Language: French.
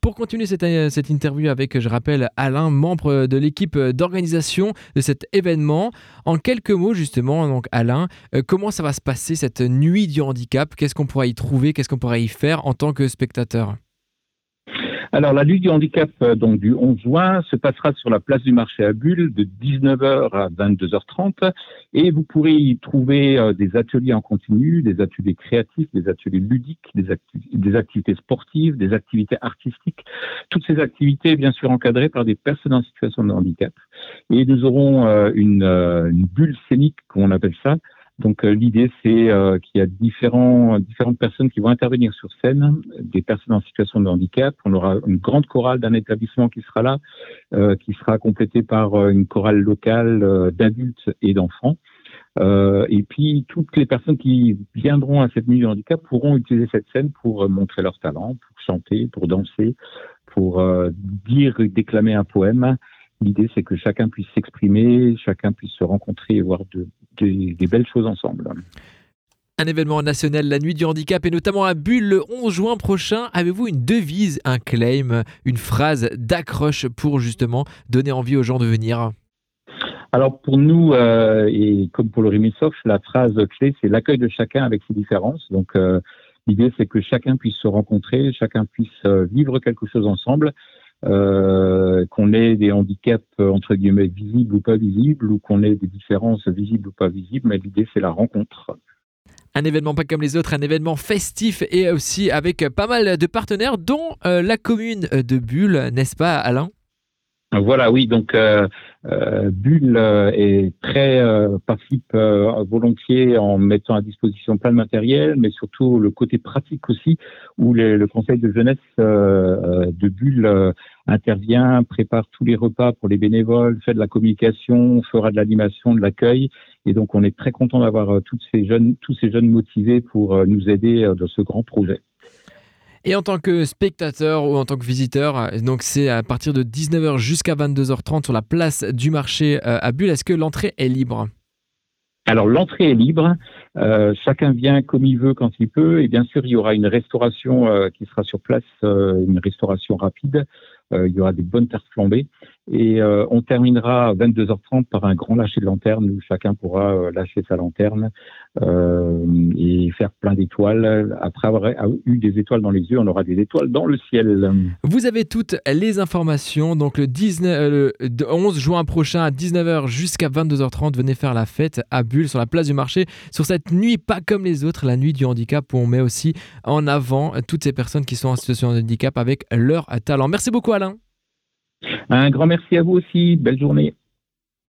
Pour continuer cette, euh, cette interview avec, je rappelle, Alain, membre de l'équipe d'organisation de cet événement, en quelques mots justement, donc Alain, euh, comment ça va se passer cette nuit du handicap? Qu'est-ce qu'on pourra y trouver? Qu'est-ce qu'on pourra y faire en tant que spectateur? Alors, la lutte du handicap, euh, donc du 11 juin, se passera sur la place du marché à Bulle de 19h à 22h30 et vous pourrez y trouver euh, des ateliers en continu, des ateliers créatifs, des ateliers ludiques, des, des activités sportives, des activités artistiques. Toutes ces activités, bien sûr, encadrées par des personnes en situation de handicap. Et nous aurons euh, une, une bulle scénique, comme on appelle ça, donc euh, l'idée c'est euh, qu'il y a différents, différentes personnes qui vont intervenir sur scène, des personnes en situation de handicap. On aura une grande chorale d'un établissement qui sera là, euh, qui sera complétée par une chorale locale d'adultes et d'enfants. et puis toutes les personnes qui viendront à cette nuit du handicap pourront utiliser cette scène pour montrer leur talent, pour chanter, pour danser, pour dire, déclamer un poème. L'idée, c'est que chacun puisse s'exprimer, chacun puisse se rencontrer et voir de, des belles choses ensemble. Un événement national, la nuit du handicap, et notamment à Bulle le 11 juin prochain. Avez-vous une devise, un claim, une phrase d'accroche pour justement donner envie aux gens de venir? Alors pour nous, euh, et comme pour le Remisoft, la phrase clé, c'est l'accueil de chacun avec ses différences. Donc euh, l'idée, c'est que chacun puisse se rencontrer, chacun puisse euh, vivre quelque chose ensemble euh, qu'on ait des handicaps euh, entre guillemets visibles ou pas visibles, ou qu'on ait des différences visibles ou pas visibles, mais l'idée c'est la rencontre. Un événement pas comme les autres, un événement festif et aussi avec pas mal de partenaires, dont euh, la commune de Bulle, n'est-ce pas Alain? Voilà, oui. Donc, euh, euh Bulle euh, est très euh, participe volontiers en mettant à disposition plein de matériel, mais surtout le côté pratique aussi, où le conseil de jeunesse de Bulle intervient, prépare tous les repas pour les bénévoles, fait de la communication, fera de l'animation, de l'accueil, et donc on est très content d'avoir toutes ces jeunes, tous ces jeunes motivés pour nous aider dans ce grand projet. Et en tant que spectateur ou en tant que visiteur, donc c'est à partir de 19h jusqu'à 22h30 sur la place du marché euh, à Bulle. Est-ce que l'entrée est libre? Alors l'entrée est libre, euh, chacun vient comme il veut quand il peut, et bien sûr il y aura une restauration euh, qui sera sur place, une restauration rapide. il y aura des bonnes terres flambées, et on terminera à 22h30 par un grand lâcher de lanterne où chacun pourra lâcher sa lanterne euh, et faire plein d'étoiles. Après avoir eu des étoiles dans les yeux, on aura des étoiles dans le ciel. Vous avez toutes les informations. Donc le, 19, euh, le 11 juin prochain à 19h jusqu'à 22h30, venez faire la fête à Bulle sur la place du marché sur cette nuit pas comme les autres, la nuit du handicap où on met aussi en avant toutes ces personnes qui sont en situation de handicap avec leur talent. Merci beaucoup Alain. Un grand merci à vous aussi. Belle journée.